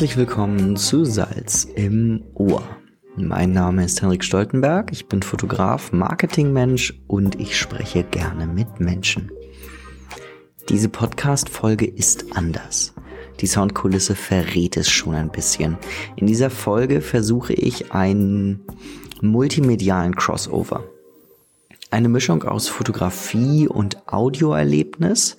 Herzlich willkommen zu Salz im Ohr. Mein Name ist Henrik Stoltenberg, ich bin Fotograf, Marketingmensch und ich spreche gerne mit Menschen. Diese Podcast-Folge ist anders. Die Soundkulisse verrät es schon ein bisschen. In dieser Folge versuche ich einen multimedialen Crossover. Eine Mischung aus Fotografie und Audioerlebnis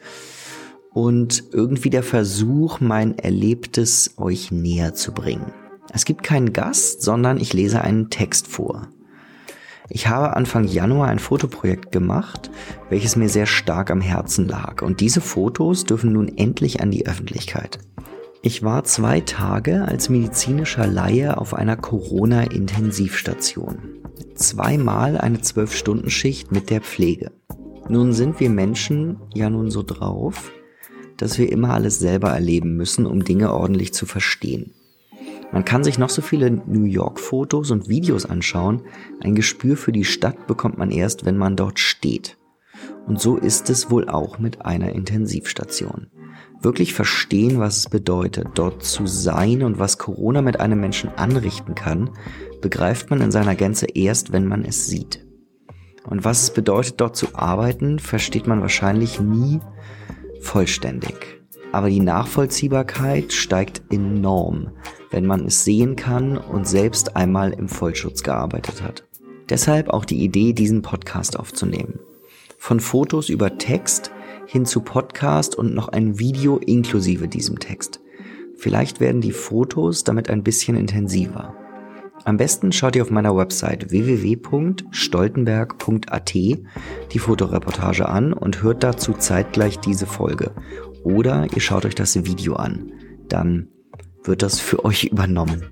und irgendwie der Versuch, mein Erlebtes euch näher zu bringen. Es gibt keinen Gast, sondern ich lese einen Text vor. Ich habe Anfang Januar ein Fotoprojekt gemacht, welches mir sehr stark am Herzen lag. Und diese Fotos dürfen nun endlich an die Öffentlichkeit. Ich war zwei Tage als medizinischer Laie auf einer Corona-Intensivstation. Zweimal eine Zwölf-Stunden-Schicht mit der Pflege. Nun sind wir Menschen ja nun so drauf, dass wir immer alles selber erleben müssen, um Dinge ordentlich zu verstehen. Man kann sich noch so viele New York-Fotos und Videos anschauen, ein Gespür für die Stadt bekommt man erst, wenn man dort steht. Und so ist es wohl auch mit einer Intensivstation. Wirklich verstehen, was es bedeutet, dort zu sein und was Corona mit einem Menschen anrichten kann, begreift man in seiner Gänze erst, wenn man es sieht. Und was es bedeutet, dort zu arbeiten, versteht man wahrscheinlich nie, vollständig. Aber die Nachvollziehbarkeit steigt enorm, wenn man es sehen kann und selbst einmal im Vollschutz gearbeitet hat. Deshalb auch die Idee, diesen Podcast aufzunehmen. Von Fotos über Text hin zu Podcast und noch ein Video inklusive diesem Text. Vielleicht werden die Fotos damit ein bisschen intensiver. Am besten schaut ihr auf meiner Website www.stoltenberg.at die Fotoreportage an und hört dazu zeitgleich diese Folge. Oder ihr schaut euch das Video an. Dann wird das für euch übernommen.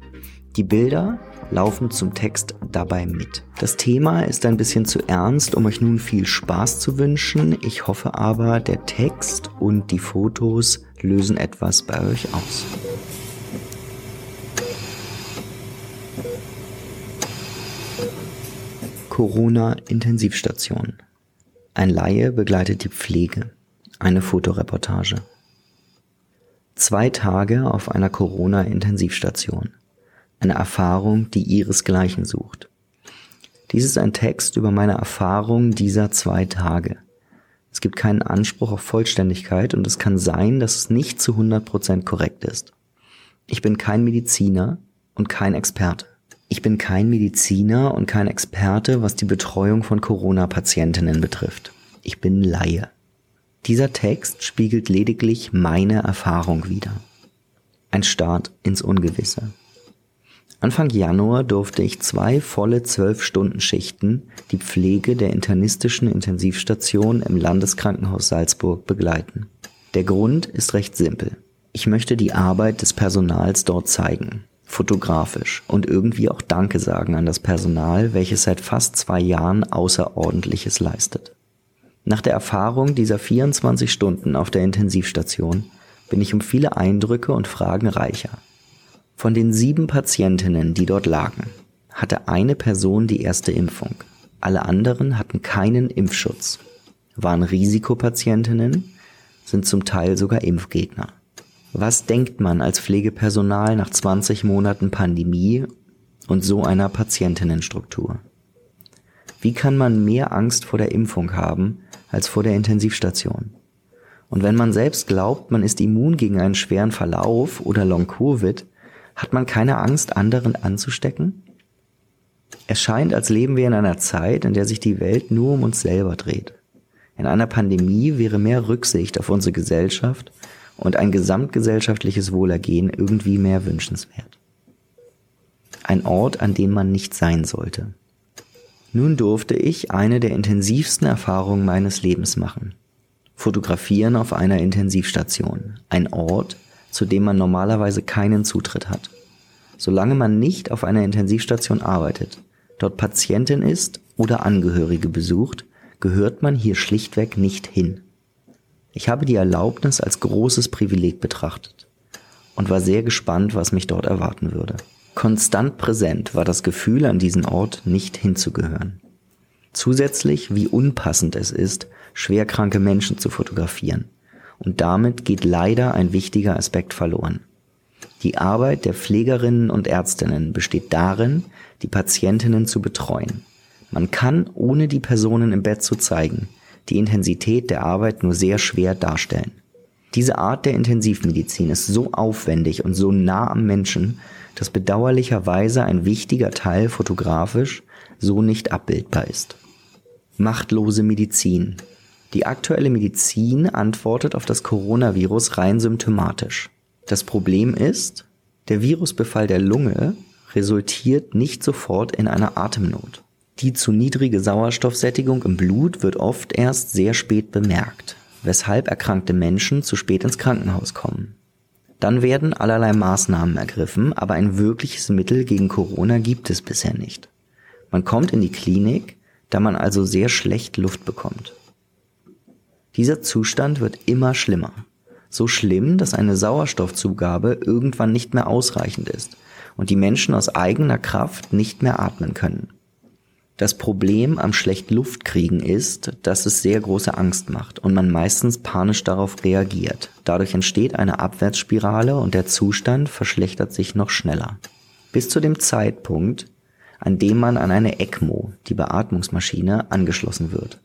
Die Bilder laufen zum Text dabei mit. Das Thema ist ein bisschen zu ernst, um euch nun viel Spaß zu wünschen. Ich hoffe aber, der Text und die Fotos lösen etwas bei euch aus. Corona-Intensivstation. Ein Laie begleitet die Pflege. Eine Fotoreportage. Zwei Tage auf einer Corona-Intensivstation. Eine Erfahrung, die ihresgleichen sucht. Dies ist ein Text über meine Erfahrung dieser zwei Tage. Es gibt keinen Anspruch auf Vollständigkeit und es kann sein, dass es nicht zu 100% korrekt ist. Ich bin kein Mediziner und kein Experte. Ich bin kein Mediziner und kein Experte, was die Betreuung von Corona-Patientinnen betrifft. Ich bin Laie. Dieser Text spiegelt lediglich meine Erfahrung wider. Ein Start ins Ungewisse. Anfang Januar durfte ich zwei volle zwölf Stunden Schichten die Pflege der internistischen Intensivstation im Landeskrankenhaus Salzburg begleiten. Der Grund ist recht simpel. Ich möchte die Arbeit des Personals dort zeigen fotografisch und irgendwie auch Danke sagen an das Personal, welches seit fast zwei Jahren Außerordentliches leistet. Nach der Erfahrung dieser 24 Stunden auf der Intensivstation bin ich um viele Eindrücke und Fragen reicher. Von den sieben Patientinnen, die dort lagen, hatte eine Person die erste Impfung. Alle anderen hatten keinen Impfschutz, waren Risikopatientinnen, sind zum Teil sogar Impfgegner. Was denkt man als Pflegepersonal nach 20 Monaten Pandemie und so einer Patientinnenstruktur? Wie kann man mehr Angst vor der Impfung haben als vor der Intensivstation? Und wenn man selbst glaubt, man ist immun gegen einen schweren Verlauf oder Long-Covid, hat man keine Angst, anderen anzustecken? Es scheint, als leben wir in einer Zeit, in der sich die Welt nur um uns selber dreht. In einer Pandemie wäre mehr Rücksicht auf unsere Gesellschaft und ein gesamtgesellschaftliches Wohlergehen irgendwie mehr wünschenswert. Ein Ort, an dem man nicht sein sollte. Nun durfte ich eine der intensivsten Erfahrungen meines Lebens machen. Fotografieren auf einer Intensivstation. Ein Ort, zu dem man normalerweise keinen Zutritt hat. Solange man nicht auf einer Intensivstation arbeitet, dort Patientin ist oder Angehörige besucht, gehört man hier schlichtweg nicht hin. Ich habe die Erlaubnis als großes Privileg betrachtet und war sehr gespannt, was mich dort erwarten würde. Konstant präsent war das Gefühl, an diesen Ort nicht hinzugehören. Zusätzlich, wie unpassend es ist, schwerkranke Menschen zu fotografieren. Und damit geht leider ein wichtiger Aspekt verloren. Die Arbeit der Pflegerinnen und Ärztinnen besteht darin, die Patientinnen zu betreuen. Man kann, ohne die Personen im Bett zu zeigen, die Intensität der Arbeit nur sehr schwer darstellen. Diese Art der Intensivmedizin ist so aufwendig und so nah am Menschen, dass bedauerlicherweise ein wichtiger Teil fotografisch so nicht abbildbar ist. Machtlose Medizin. Die aktuelle Medizin antwortet auf das Coronavirus rein symptomatisch. Das Problem ist, der Virusbefall der Lunge resultiert nicht sofort in einer Atemnot. Die zu niedrige Sauerstoffsättigung im Blut wird oft erst sehr spät bemerkt, weshalb erkrankte Menschen zu spät ins Krankenhaus kommen. Dann werden allerlei Maßnahmen ergriffen, aber ein wirkliches Mittel gegen Corona gibt es bisher nicht. Man kommt in die Klinik, da man also sehr schlecht Luft bekommt. Dieser Zustand wird immer schlimmer. So schlimm, dass eine Sauerstoffzugabe irgendwann nicht mehr ausreichend ist und die Menschen aus eigener Kraft nicht mehr atmen können. Das Problem am schlecht Luft kriegen ist, dass es sehr große Angst macht und man meistens panisch darauf reagiert. Dadurch entsteht eine Abwärtsspirale und der Zustand verschlechtert sich noch schneller. Bis zu dem Zeitpunkt, an dem man an eine ECMO, die Beatmungsmaschine, angeschlossen wird.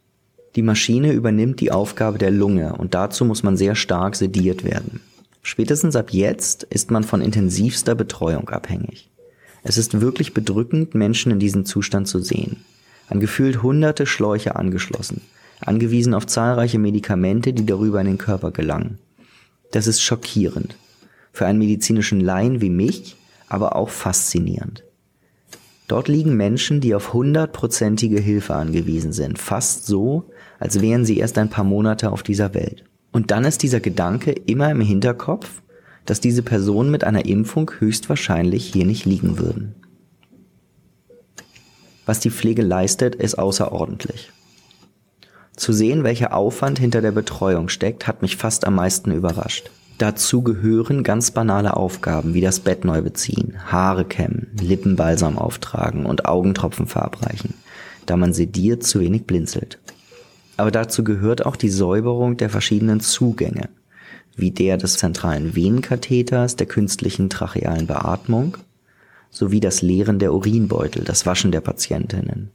Die Maschine übernimmt die Aufgabe der Lunge und dazu muss man sehr stark sediert werden. Spätestens ab jetzt ist man von intensivster Betreuung abhängig. Es ist wirklich bedrückend, Menschen in diesem Zustand zu sehen. An gefühlt hunderte Schläuche angeschlossen, angewiesen auf zahlreiche Medikamente, die darüber in den Körper gelangen. Das ist schockierend. Für einen medizinischen Laien wie mich, aber auch faszinierend. Dort liegen Menschen, die auf hundertprozentige Hilfe angewiesen sind, fast so, als wären sie erst ein paar Monate auf dieser Welt. Und dann ist dieser Gedanke immer im Hinterkopf, dass diese Personen mit einer Impfung höchstwahrscheinlich hier nicht liegen würden. Was die Pflege leistet, ist außerordentlich. Zu sehen, welcher Aufwand hinter der Betreuung steckt, hat mich fast am meisten überrascht. Dazu gehören ganz banale Aufgaben wie das Bett neu beziehen, Haare kämmen, Lippenbalsam auftragen und Augentropfen verabreichen, da man sediert zu wenig blinzelt. Aber dazu gehört auch die Säuberung der verschiedenen Zugänge, wie der des zentralen Venenkatheters, der künstlichen trachealen Beatmung sowie das Leeren der Urinbeutel, das Waschen der Patientinnen,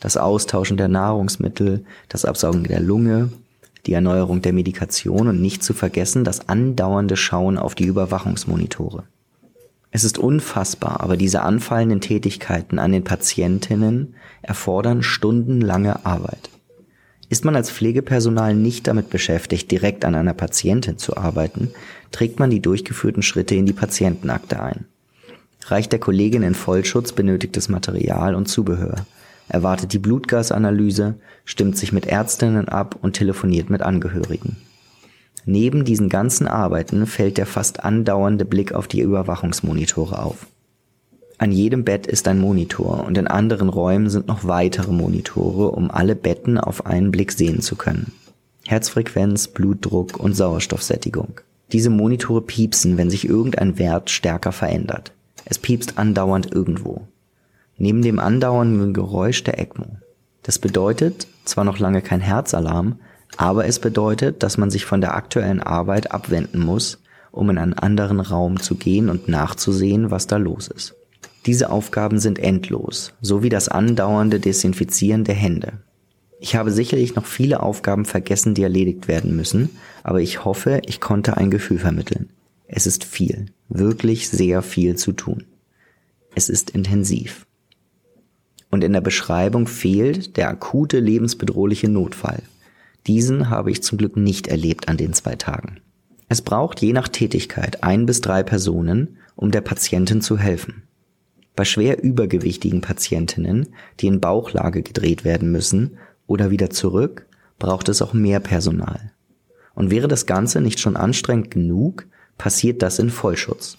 das Austauschen der Nahrungsmittel, das Absaugen der Lunge, die Erneuerung der Medikation und nicht zu vergessen das andauernde Schauen auf die Überwachungsmonitore. Es ist unfassbar, aber diese anfallenden Tätigkeiten an den Patientinnen erfordern stundenlange Arbeit. Ist man als Pflegepersonal nicht damit beschäftigt, direkt an einer Patientin zu arbeiten, trägt man die durchgeführten Schritte in die Patientenakte ein. Reicht der Kollegin in Vollschutz benötigtes Material und Zubehör, erwartet die Blutgasanalyse, stimmt sich mit Ärztinnen ab und telefoniert mit Angehörigen. Neben diesen ganzen Arbeiten fällt der fast andauernde Blick auf die Überwachungsmonitore auf. An jedem Bett ist ein Monitor und in anderen Räumen sind noch weitere Monitore, um alle Betten auf einen Blick sehen zu können. Herzfrequenz, Blutdruck und Sauerstoffsättigung. Diese Monitore piepsen, wenn sich irgendein Wert stärker verändert. Es piepst andauernd irgendwo. Neben dem andauernden Geräusch der ECMO. Das bedeutet zwar noch lange kein Herzalarm, aber es bedeutet, dass man sich von der aktuellen Arbeit abwenden muss, um in einen anderen Raum zu gehen und nachzusehen, was da los ist. Diese Aufgaben sind endlos, so wie das andauernde Desinfizieren der Hände. Ich habe sicherlich noch viele Aufgaben vergessen, die erledigt werden müssen, aber ich hoffe, ich konnte ein Gefühl vermitteln. Es ist viel, wirklich sehr viel zu tun. Es ist intensiv. Und in der Beschreibung fehlt der akute lebensbedrohliche Notfall. Diesen habe ich zum Glück nicht erlebt an den zwei Tagen. Es braucht je nach Tätigkeit ein bis drei Personen, um der Patientin zu helfen. Bei schwer übergewichtigen Patientinnen, die in Bauchlage gedreht werden müssen oder wieder zurück, braucht es auch mehr Personal. Und wäre das Ganze nicht schon anstrengend genug, passiert das in Vollschutz.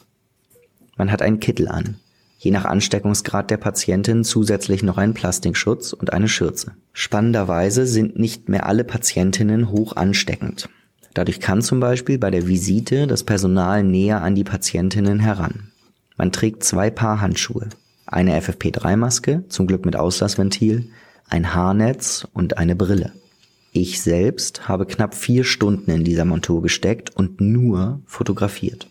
Man hat einen Kittel an, je nach Ansteckungsgrad der Patientin zusätzlich noch einen Plastikschutz und eine Schürze. Spannenderweise sind nicht mehr alle Patientinnen hoch ansteckend. Dadurch kann zum Beispiel bei der Visite das Personal näher an die Patientinnen heran. Man trägt zwei Paar Handschuhe, eine FFP3-Maske, zum Glück mit Auslassventil, ein Haarnetz und eine Brille. Ich selbst habe knapp vier Stunden in dieser Montur gesteckt und nur fotografiert.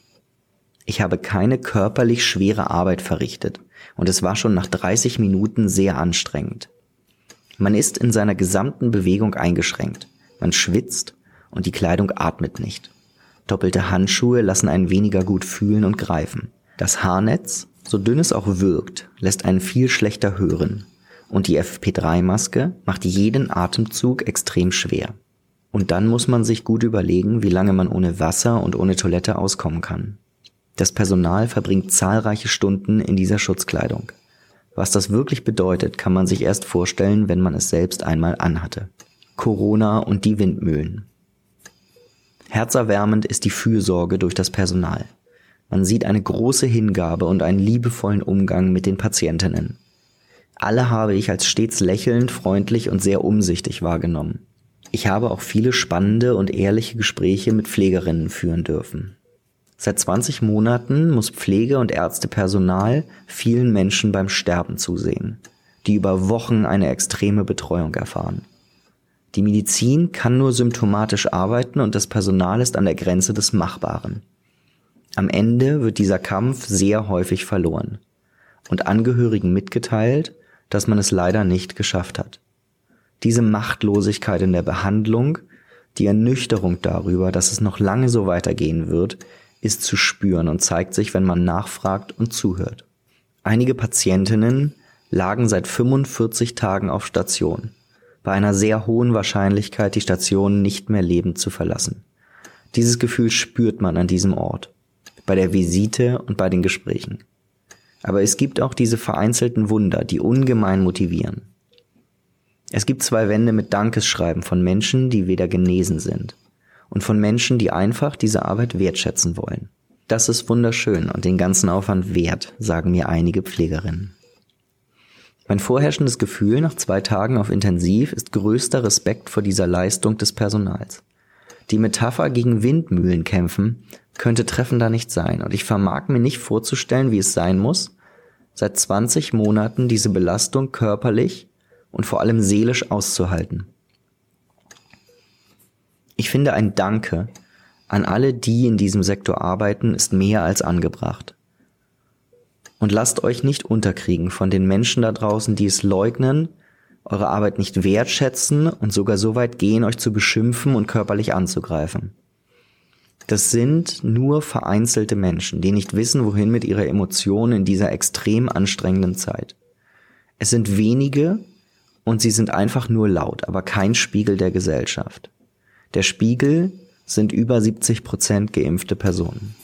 Ich habe keine körperlich schwere Arbeit verrichtet und es war schon nach 30 Minuten sehr anstrengend. Man ist in seiner gesamten Bewegung eingeschränkt. Man schwitzt und die Kleidung atmet nicht. Doppelte Handschuhe lassen einen weniger gut fühlen und greifen. Das Haarnetz, so dünn es auch wirkt, lässt einen viel schlechter hören. Und die FP3-Maske macht jeden Atemzug extrem schwer. Und dann muss man sich gut überlegen, wie lange man ohne Wasser und ohne Toilette auskommen kann. Das Personal verbringt zahlreiche Stunden in dieser Schutzkleidung. Was das wirklich bedeutet, kann man sich erst vorstellen, wenn man es selbst einmal anhatte. Corona und die Windmühlen. Herzerwärmend ist die Fürsorge durch das Personal. Man sieht eine große Hingabe und einen liebevollen Umgang mit den Patientinnen. Alle habe ich als stets lächelnd, freundlich und sehr umsichtig wahrgenommen. Ich habe auch viele spannende und ehrliche Gespräche mit Pflegerinnen führen dürfen. Seit 20 Monaten muss Pflege- und Ärztepersonal vielen Menschen beim Sterben zusehen, die über Wochen eine extreme Betreuung erfahren. Die Medizin kann nur symptomatisch arbeiten und das Personal ist an der Grenze des Machbaren. Am Ende wird dieser Kampf sehr häufig verloren und Angehörigen mitgeteilt, dass man es leider nicht geschafft hat. Diese Machtlosigkeit in der Behandlung, die Ernüchterung darüber, dass es noch lange so weitergehen wird, ist zu spüren und zeigt sich, wenn man nachfragt und zuhört. Einige Patientinnen lagen seit 45 Tagen auf Station, bei einer sehr hohen Wahrscheinlichkeit, die Station nicht mehr lebend zu verlassen. Dieses Gefühl spürt man an diesem Ort, bei der Visite und bei den Gesprächen. Aber es gibt auch diese vereinzelten Wunder, die ungemein motivieren. Es gibt zwei Wände mit Dankesschreiben von Menschen, die weder genesen sind und von Menschen, die einfach diese Arbeit wertschätzen wollen. Das ist wunderschön und den ganzen Aufwand wert, sagen mir einige Pflegerinnen. Mein vorherrschendes Gefühl nach zwei Tagen auf Intensiv ist größter Respekt vor dieser Leistung des Personals. Die Metapher gegen Windmühlen kämpfen könnte treffender nicht sein und ich vermag mir nicht vorzustellen, wie es sein muss, seit 20 Monaten diese Belastung körperlich und vor allem seelisch auszuhalten. Ich finde ein Danke an alle, die in diesem Sektor arbeiten, ist mehr als angebracht. Und lasst euch nicht unterkriegen von den Menschen da draußen, die es leugnen, eure Arbeit nicht wertschätzen und sogar so weit gehen, euch zu beschimpfen und körperlich anzugreifen. Das sind nur vereinzelte Menschen, die nicht wissen, wohin mit ihrer Emotion in dieser extrem anstrengenden Zeit. Es sind wenige und sie sind einfach nur laut, aber kein Spiegel der Gesellschaft. Der Spiegel sind über 70 Prozent geimpfte Personen.